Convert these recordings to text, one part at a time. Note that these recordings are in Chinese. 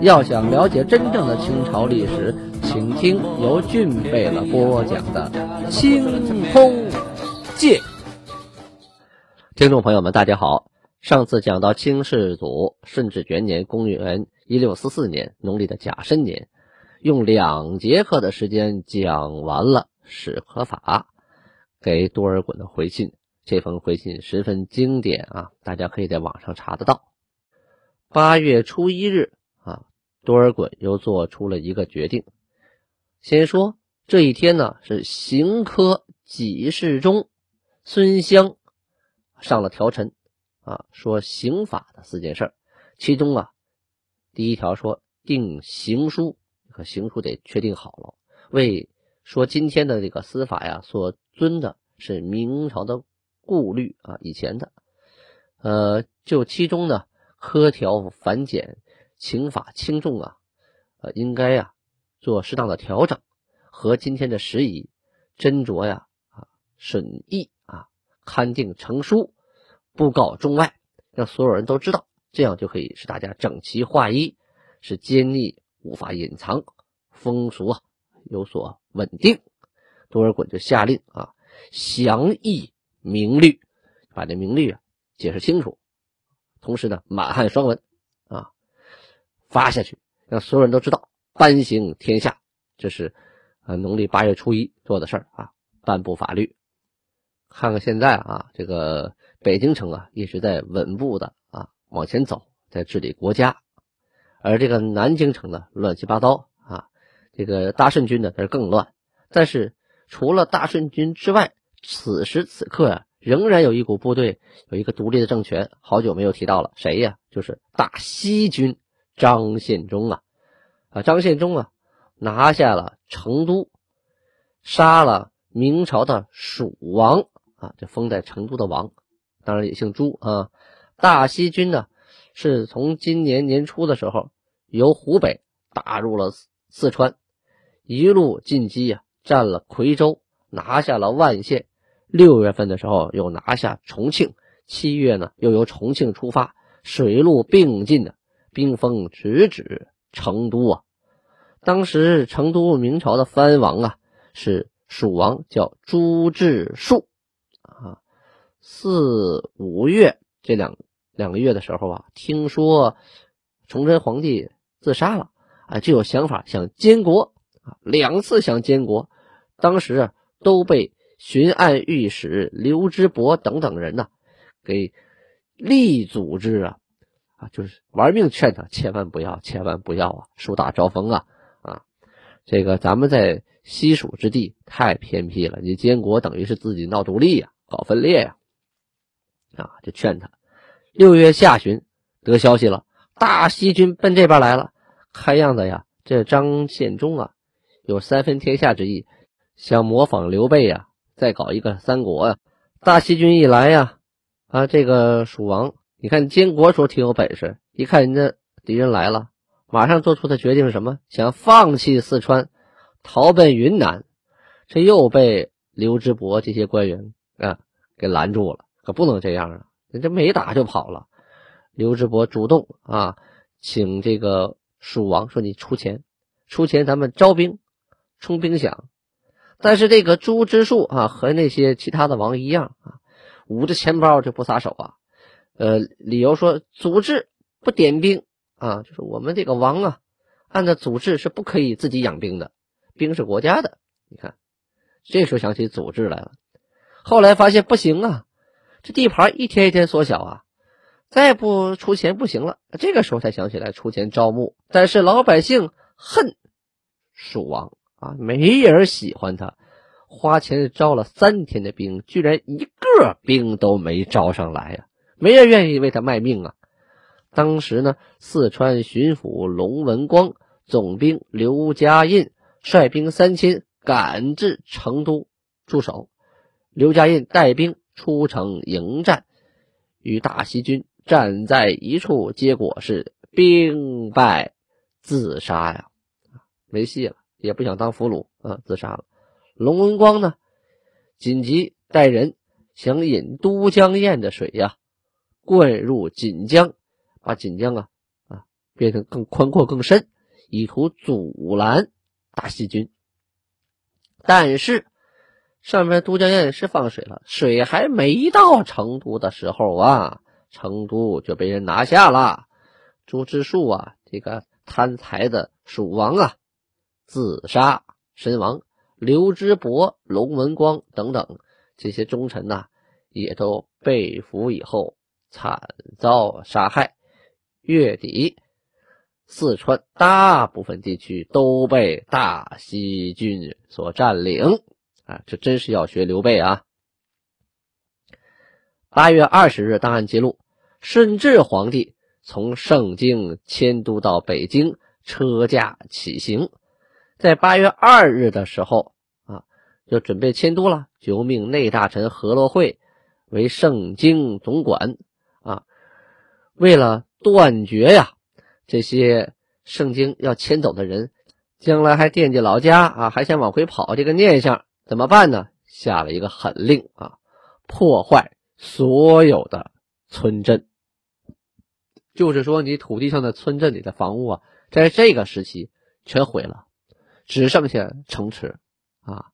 要想了解真正的清朝历史，请听由俊贝勒播讲的《清空界》。听众朋友们，大家好。上次讲到清世祖顺治元年（公元一六四四年）农历的甲申年，用两节课的时间讲完了史可法给多尔衮的回信。这封回信十分经典啊，大家可以在网上查得到。八月初一日。多尔衮又做出了一个决定。先说这一天呢，是刑科给事中孙湘上了条陈啊，说刑法的四件事其中啊，第一条说定刑书，可刑书得确定好了。为说今天的这个司法呀，所遵的是明朝的顾虑啊，以前的，呃，就其中呢，科条繁简。刑法轻重啊，呃，应该呀做适当的调整，和今天的时宜斟酌呀啊审议啊勘定成书，布告中外，让所有人都知道，这样就可以使大家整齐划一，使奸逆无法隐藏，风俗啊有所稳定。多尔衮就下令啊详议明律，把这明律啊解释清楚，同时呢满汉双文。发下去，让所有人都知道，颁行天下。这是，呃，农历八月初一做的事儿啊，颁布法律。看看现在啊，这个北京城啊，一直在稳步的啊往前走，在治理国家，而这个南京城呢，乱七八糟啊。这个大顺军呢，它是更乱。但是除了大顺军之外，此时此刻啊，仍然有一股部队，有一个独立的政权，好久没有提到了，谁呀？就是大西军。张献忠啊，啊，张献忠啊，拿下了成都，杀了明朝的蜀王啊，就封在成都的王，当然也姓朱啊。大西军呢，是从今年年初的时候，由湖北打入了四川，一路进击啊，占了夔州，拿下了万县。六月份的时候，又拿下重庆，七月呢，又由重庆出发，水陆并进的。兵锋直指成都啊！当时成都明朝的藩王啊是蜀王，叫朱志树啊。四五月这两两个月的时候啊，听说崇祯皇帝自杀了啊，就有想法想监国啊，两次想监国，当时啊都被巡按御史刘知伯等等人呐给力组织啊。啊，就是玩命劝他，千万不要，千万不要啊！树大招风啊！啊，这个咱们在西蜀之地太偏僻了，你监国等于是自己闹独立呀，搞分裂呀！啊，就劝他。六月下旬得消息了，大西军奔这边来了。看样子呀，这张献忠啊，有三分天下之意，想模仿刘备呀，再搞一个三国呀。大西军一来呀，啊，这个蜀王。你看监国时候挺有本事，一看人家敌人来了，马上做出的决定是什么？想放弃四川，逃奔云南。这又被刘知伯这些官员啊给拦住了，可不能这样啊！人家没打就跑了。刘知伯主动啊，请这个蜀王说：“你出钱，出钱，咱们招兵，充兵饷。”但是这个朱之树啊，和那些其他的王一样啊，捂着钱包就不撒手啊。呃，理由说组织不点兵啊，就是我们这个王啊，按照组织是不可以自己养兵的，兵是国家的。你看，这时候想起组织来了。后来发现不行啊，这地盘一天一天缩小啊，再不出钱不行了。这个时候才想起来出钱招募，但是老百姓恨蜀王啊，没人喜欢他，花钱招了三天的兵，居然一个兵都没招上来呀。没人愿意为他卖命啊！当时呢，四川巡抚龙文光、总兵刘家印率兵三千赶至成都驻守。刘家印带兵出城迎战，与大西军战在一处，结果是兵败自杀呀！没戏了，也不想当俘虏啊，自杀了。龙文光呢，紧急带人想引都江堰的水呀，灌入锦江。把锦江啊啊变成更宽阔更深，以图阻拦大西军。但是上面都江堰是放水了，水还没到成都的时候啊，成都就被人拿下了。朱之树啊，这个贪财的蜀王啊，自杀身亡。刘知伯、龙文光等等这些忠臣呐，也都被俘以后惨遭杀害。月底，四川大部分地区都被大西军所占领。啊，这真是要学刘备啊！八月二十日，档案记录：顺治皇帝从盛京迁都到北京，车驾起行。在八月二日的时候，啊，就准备迁都了，就命内大臣何洛会为盛京总管。为了断绝呀，这些圣经要迁走的人，将来还惦记老家啊，还想往回跑这个念想怎么办呢？下了一个狠令啊，破坏所有的村镇，就是说你土地上的村镇里的房屋啊，在这个时期全毁了，只剩下城池啊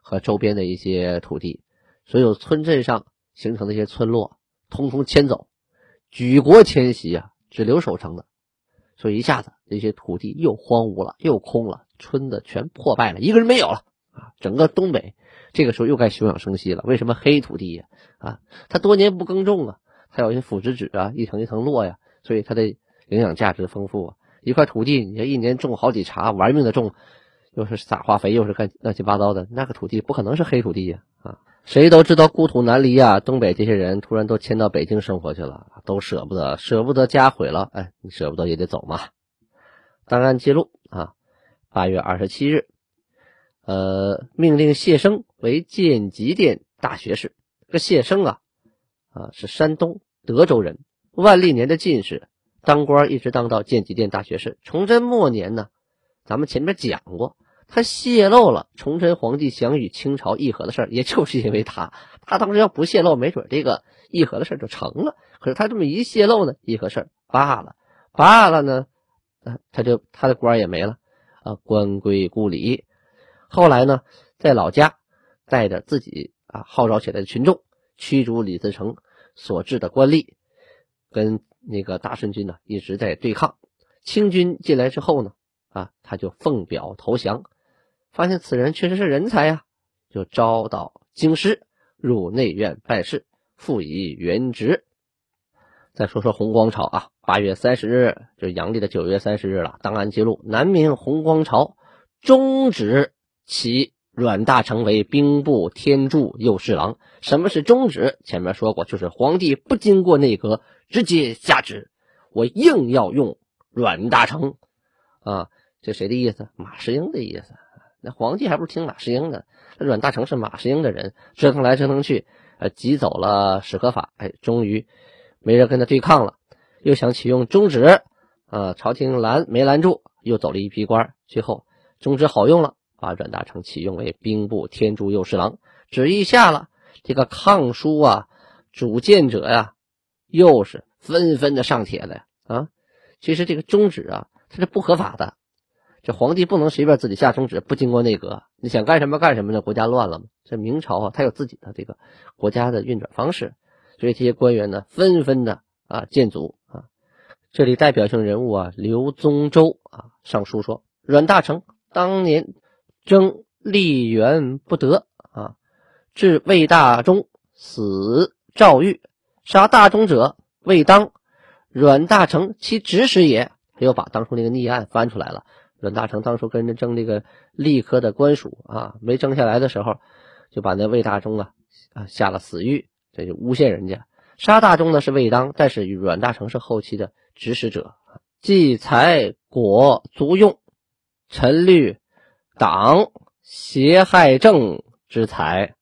和周边的一些土地，所有村镇上形成的一些村落，通通迁走。举国迁徙啊，只留守城的，所以一下子这些土地又荒芜了，又空了，村子全破败了，一个人没有了啊！整个东北这个时候又该休养生息了。为什么黑土地呀？啊，它多年不耕种啊，它有些腐殖质啊，一层一层落呀，所以它的营养价值丰富啊。一块土地，你这一年种好几茬，玩命的种，又是撒化肥，又是干乱七八糟的，那个土地不可能是黑土地呀！啊。谁都知道故土难离啊！东北这些人突然都迁到北京生活去了，都舍不得，舍不得家毁了。哎，你舍不得也得走嘛。档案记录啊，八月二十七日，呃，命令谢生为建极殿大学士。这个谢生啊，啊是山东德州人，万历年的进士，当官一直当到建极殿大学士。崇祯末年呢，咱们前面讲过。他泄露了崇祯皇帝想与清朝议和的事儿，也就是因为他，他当时要不泄露，没准这个议和的事儿就成了。可是他这么一泄露呢，议和事儿罢了，罢了呢，啊，他就他的官也没了，啊，官归故里。后来呢，在老家带着自己啊号召起来的群众，驱逐李自成所置的官吏，跟那个大顺军呢一直在对抗。清军进来之后呢，啊，他就奉表投降。发现此人确实是人才呀，就招到京师，入内院办事，复以原职。再说说洪光朝啊，八月三十日，就阳历的九月三十日了。档案记录：南明洪光朝终止其阮大铖为兵部天柱右侍郎。什么是终止？前面说过，就是皇帝不经过内阁直接下旨，我硬要用阮大铖啊，这谁的意思？马士英的意思。那皇帝还不是听马士英的？那阮大铖是马士英的人，折腾来折腾去，呃，挤走了史可法，哎，终于没人跟他对抗了。又想启用中旨，啊，朝廷拦没拦住，又走了一批官。最后中旨好用了，把阮大铖启用为兵部天柱右侍郎。旨一下了，这个抗书啊，主见者呀，又是纷纷的上帖了呀。啊，其实这个中旨啊，它是不合法的。这皇帝不能随便自己下中旨，不经过内阁，你想干什么干什么呢？国家乱了吗？这明朝啊，他有自己的这个国家的运转方式，所以这些官员呢，纷纷的啊建阻啊。这里代表性人物啊，刘宗周啊上书说，阮大铖当年争立元不得啊，至魏大忠死赵玉，杀大忠者未当，阮大铖其指使也。他又把当初那个逆案翻出来了。阮大铖当初跟人争这个吏科的官署啊，没争下来的时候，就把那魏大忠啊啊下了死狱，这就诬陷人家。杀大中呢是魏当，但是阮大铖是后期的指使者，既财果足用，陈律党邪害政之才，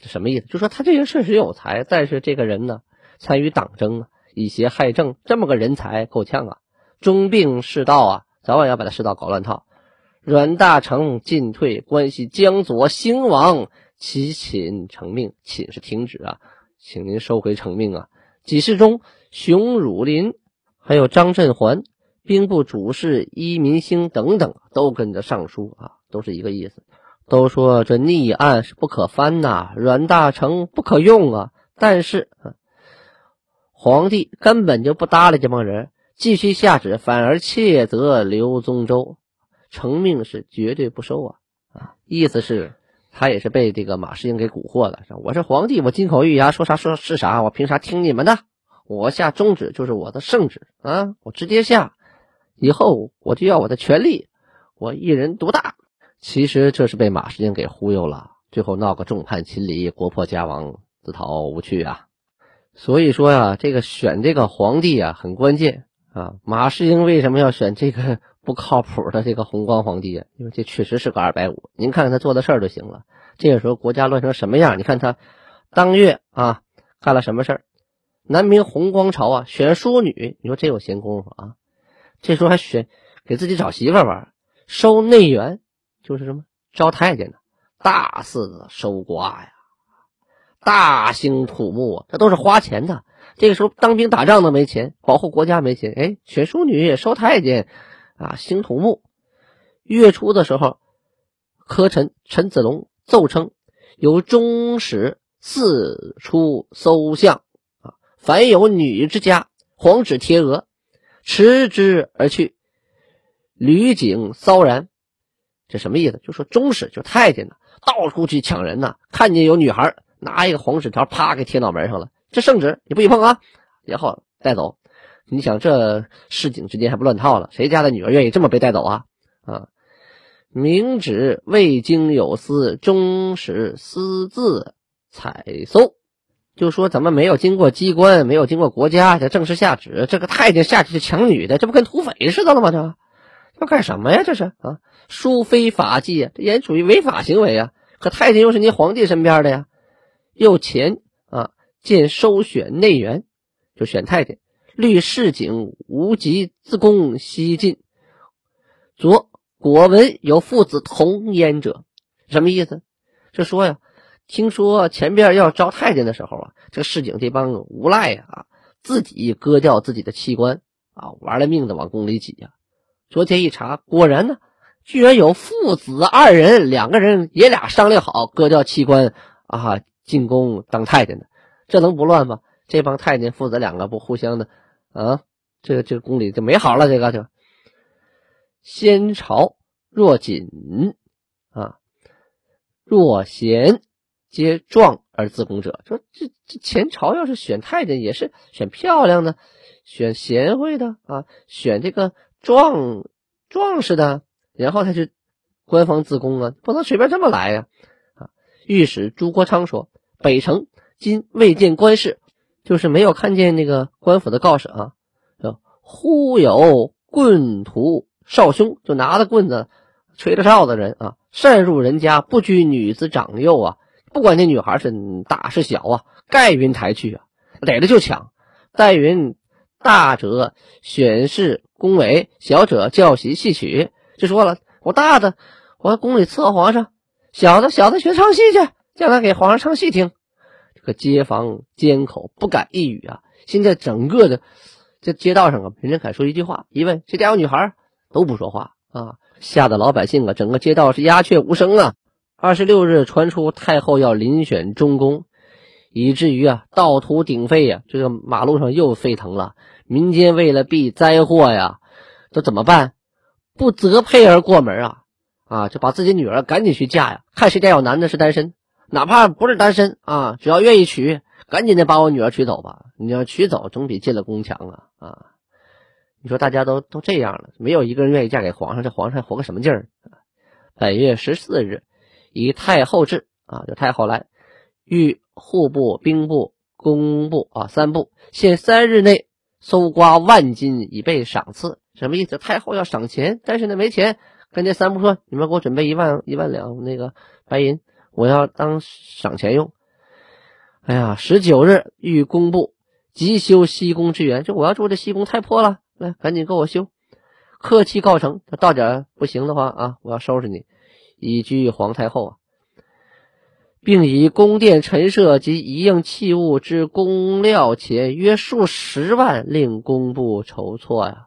这什么意思？就说他这人确实有才，但是这个人呢参与党争啊，以邪害政，这么个人才够呛啊，中病世道啊，早晚要把他世道搞乱套。阮大铖进退，关系江左兴亡，其寝成命，寝是停止啊。请您收回成命啊！几世中，熊汝霖，还有张振环，兵部主事伊民兴等等，都跟着上书啊，都是一个意思，都说这逆案是不可翻呐，阮大铖不可用啊。但是啊，皇帝根本就不搭理这帮人，继续下旨，反而窃责刘宗周，成命是绝对不收啊啊！意思是。他也是被这个马士英给蛊惑了。我是皇帝，我金口玉牙，说啥说是啥，我凭啥听你们的？我下中旨就是我的圣旨啊，我直接下，以后我就要我的权利，我一人独大。其实这是被马士英给忽悠了，最后闹个众叛亲离，国破家亡，自讨无趣啊。所以说呀，这个选这个皇帝啊很关键啊。马士英为什么要选这个？不靠谱的这个弘光皇帝啊，因为这确实是个二百五。您看看他做的事儿就行了。这个时候国家乱成什么样？你看他当月啊干了什么事儿？南明弘光朝啊选淑女，你说这有闲工夫啊？这时候还选给自己找媳妇玩，收内援，就是什么招太监呢？大肆的收刮呀，大兴土木啊，这都是花钱的。这个时候当兵打仗都没钱，保护国家没钱，哎，选淑女收太监。啊，兴土木。月初的时候，科臣陈子龙奏称，由中使四出搜相啊，凡有女之家，黄纸贴额，持之而去。吕景骚然，这什么意思？就说中使就太监呢，到处去抢人呢，看见有女孩，拿一个黄纸条，啪给贴脑门上了。这圣旨你不许碰啊，然后带走。你想这市井之间还不乱套了？谁家的女儿愿意这么被带走啊？啊！明旨未经有司，终使私自采搜，就说咱们没有经过机关，没有经过国家这正式下旨，这个太监下去抢女的，这不跟土匪似的了吗？这要干什么呀？这是啊，殊非法纪啊，这也属于违法行为啊！可太监又是您皇帝身边的呀，又前啊见收选内员，就选太监。律市井无极自宫西进，左果闻有父子同焉者，什么意思？就说呀，听说前边要招太监的时候啊，这市井这帮无赖啊，自己割掉自己的器官啊，玩了命的往宫里挤呀。昨天一查，果然呢，居然有父子二人，两个人爷俩商量好割掉器官啊，进宫当太监的，这能不乱吗？这帮太监父子两个不互相的。啊，这个这个宫里就没好了。这个就先朝若锦啊，若贤皆壮而自宫者。说这这前朝要是选太监，也是选漂亮的，选贤惠的啊，选这个壮壮士的，然后他就官方自宫啊，不能随便这么来呀。啊，御史朱国昌说，北城今未见官事。就是没有看见那个官府的告示啊，忽有棍徒少凶，就拿着棍子吹着哨的人啊，擅入人家，不拘女子长幼啊，不管那女孩是大是小啊，盖云抬去啊，逮着就抢。待云大者选侍恭维，小者教习戏曲。就说了，我大的我宫里伺候皇上，小的小的学唱戏去，叫他给皇上唱戏听。这个街坊缄口不敢一语啊！现在整个的这街道上啊，人人敢说一句话，一问谁家有女孩，都不说话啊！吓得老百姓啊，整个街道是鸦雀无声啊！二十六日传出太后要遴选中宫，以至于啊，道途鼎沸呀，这个马路上又沸腾了。民间为了避灾祸呀，这怎么办？不择配而过门啊！啊，就把自己女儿赶紧去嫁呀，看谁家有男的是单身。哪怕不是单身啊，只要愿意娶，赶紧的把我女儿娶走吧。你要娶走，总比进了宫强啊啊！你说大家都都这样了，没有一个人愿意嫁给皇上，这皇上还活个什么劲儿？本月十四日，以太后制啊，就太后来，御户部、兵部工部啊三部限三日内搜刮万金以备赏赐。什么意思？太后要赏钱，但是呢没钱，跟这三部说：“你们给我准备一万一万两那个白银，我要当赏钱用。”哎呀，十九日欲工部急修西宫之源，就我要住这西宫太破了，来赶紧给我修。客气告成，到点不行的话啊，我要收拾你，以居皇太后啊，并以宫殿陈设及一应器物之工料钱约数十万，令工部筹措呀。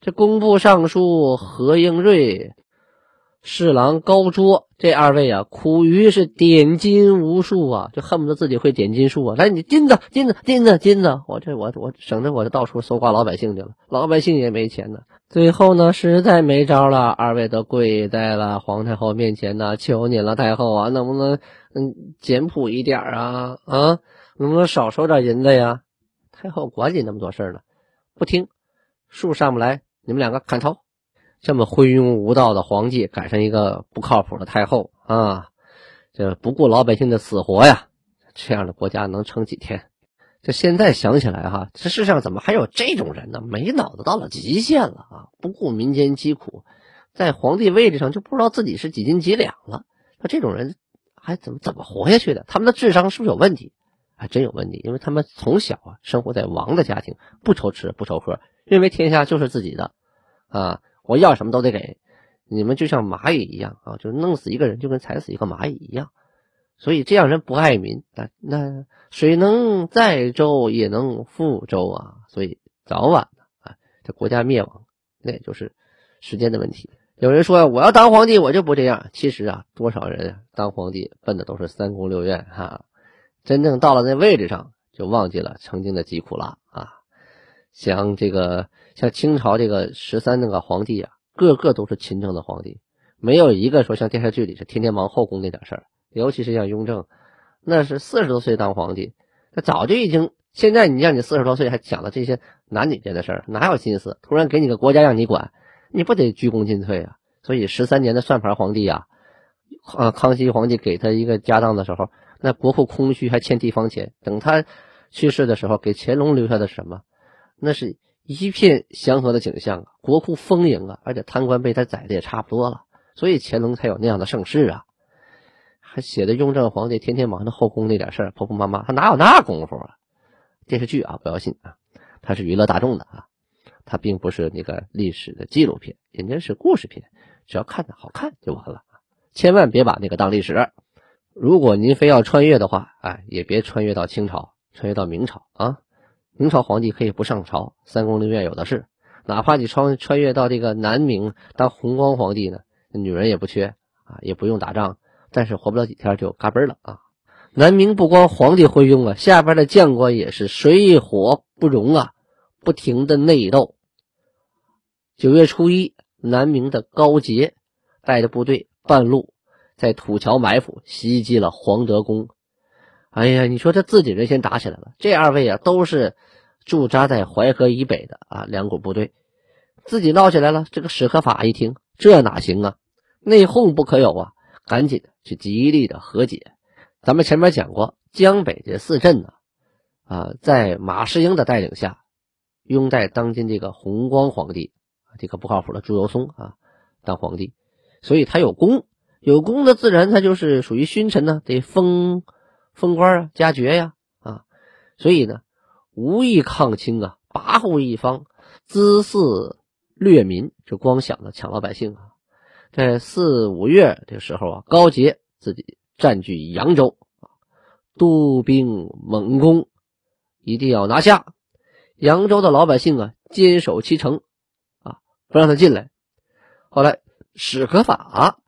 这工部尚书何应瑞、侍郎高卓这二位啊，苦于是点金无数啊，就恨不得自己会点金术啊！来，你金子、金子、金子、金子，我这我我省着我就到处搜刮老百姓去了，老百姓也没钱呢。最后呢，实在没招了，二位都跪在了皇太后面前呢，求您了，太后啊，能不能嗯简朴一点啊啊，能不能少收点银子呀？太后管你那么多事呢，不听，树上不来。你们两个砍头！这么昏庸无道的皇帝，赶上一个不靠谱的太后啊！这不顾老百姓的死活呀！这样的国家能撑几天？这现在想起来哈，这世上怎么还有这种人呢？没脑子到了极限了啊！不顾民间疾苦，在皇帝位置上就不知道自己是几斤几两了。那这种人还怎么怎么活下去的？他们的智商是不是有问题？还真有问题，因为他们从小啊生活在王的家庭，不愁吃不愁喝。认为天下就是自己的，啊，我要什么都得给，你们就像蚂蚁一样啊，就弄死一个人就跟踩死一个蚂蚁一样，所以这样人不爱民啊，那水能载舟也能覆舟啊，所以早晚啊，这国家灭亡那也就是时间的问题。有人说我要当皇帝，我就不这样。其实啊，多少人当皇帝奔的都是三宫六院哈，真正到了那位置上，就忘记了曾经的疾苦了。像这个，像清朝这个十三那个皇帝啊，个个都是勤政的皇帝，没有一个说像电视剧里是天天忙后宫那点事儿。尤其是像雍正，那是四十多岁当皇帝，他早就已经。现在你让你四十多岁还讲的这些男女间的事儿，哪有心思？突然给你个国家让你管，你不得鞠躬尽瘁啊？所以十三年的算盘皇帝啊，啊，康熙皇帝给他一个家当的时候，那国库空虚，还欠地方钱。等他去世的时候，给乾隆留下的是什么？那是一片祥和的景象啊，国库丰盈啊，而且贪官被他宰的也差不多了，所以乾隆才有那样的盛世啊。还写的雍正皇帝天天忙着后宫那点事儿，婆婆妈妈，他哪有那功夫啊？电视剧啊，不要信啊，它是娱乐大众的啊，它并不是那个历史的纪录片，人家是故事片，只要看着好看就完了，千万别把那个当历史。如果您非要穿越的话，哎，也别穿越到清朝，穿越到明朝啊。明朝皇帝可以不上朝，三宫六院有的是。哪怕你穿穿越到这个南明当弘光皇帝呢，女人也不缺啊，也不用打仗，但是活不了几天就嘎嘣了啊。南明不光皇帝昏庸啊，下边的将官也是水火不容啊，不停的内斗。九月初一，南明的高杰带着部队半路在土桥埋伏，袭击了黄德宫。哎呀，你说这自己人先打起来了，这二位啊都是驻扎在淮河以北的啊两股部队，自己闹起来了。这个史可法一听，这哪行啊？内讧不可有啊！赶紧去极力的和解。咱们前面讲过，江北这四镇呢，啊，在马士英的带领下，拥戴当今这个弘光皇帝，这个不靠谱的朱由崧啊当皇帝，所以他有功，有功的自然他就是属于勋臣呢，得封。封官啊，加爵呀，啊，所以呢，无意抗清啊，跋扈一方，滋肆掠民，就光想着抢老百姓啊。在四五月这个时候啊，高杰自己占据扬州啊，督兵猛攻，一定要拿下扬州的老百姓啊，坚守其城啊，不让他进来。后来史可法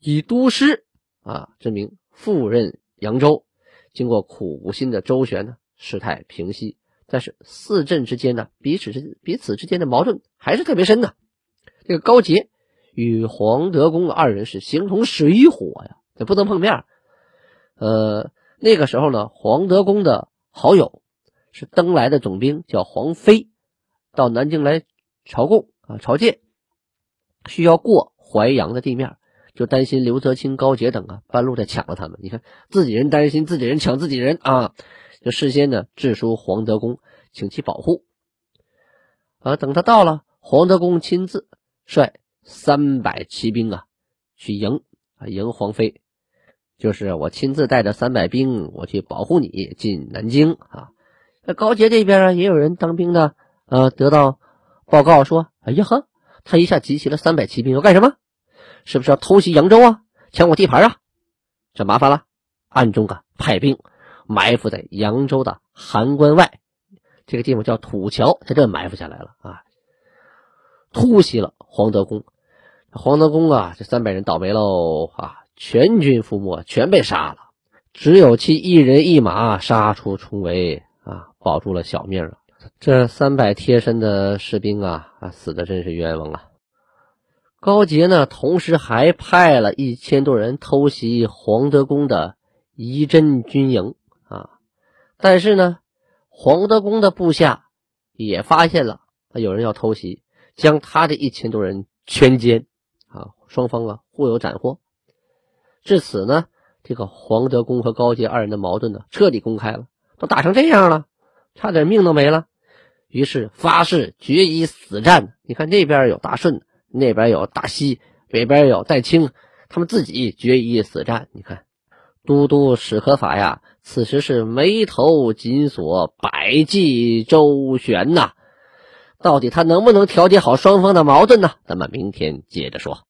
以都师啊之名赴任扬州。经过苦心的周旋呢，事态平息，但是四镇之间呢，彼此之彼此之间的矛盾还是特别深的。这个高杰与黄德公二人是形同水火呀，这不能碰面。呃，那个时候呢，黄德公的好友是登来的总兵，叫黄飞，到南京来朝贡啊，朝见，需要过淮阳的地面。就担心刘泽清、高杰等啊半路再抢了他们。你看自己人担心自己人抢自己人啊，就事先呢致书黄德功，请其保护。啊，等他到了，黄德功亲自率三百骑兵啊去迎啊迎黄飞，就是我亲自带着三百兵，我去保护你进南京啊。那高杰这边啊，也有人当兵的，呃，得到报告说，哎呀呵，他一下集齐了三百骑兵要干什么？是不是要偷袭扬州啊？抢我地盘啊？这麻烦了，暗中啊派兵埋伏在扬州的函关外，这个地方叫土桥，在这埋伏下来了啊，突袭了黄德功。黄德功啊，这三百人倒霉喽啊，全军覆没，全被杀了，只有其一人一马杀出重围。啊，保住了小命啊！这三百贴身的士兵，啊，死的真是冤枉啊！高杰呢，同时还派了一千多人偷袭黄德功的仪真军营啊，但是呢，黄德功的部下也发现了有人要偷袭，将他的一千多人全歼啊，双方啊互有斩获。至此呢，这个黄德功和高杰二人的矛盾呢，彻底公开了。都打成这样了，差点命都没了，于是发誓决一死战。你看这边有大顺，那边有大西，北边有戴清，他们自己决一死战。你看，都督史可法呀，此时是眉头紧锁，百计周旋呐。到底他能不能调节好双方的矛盾呢？咱们明天接着说。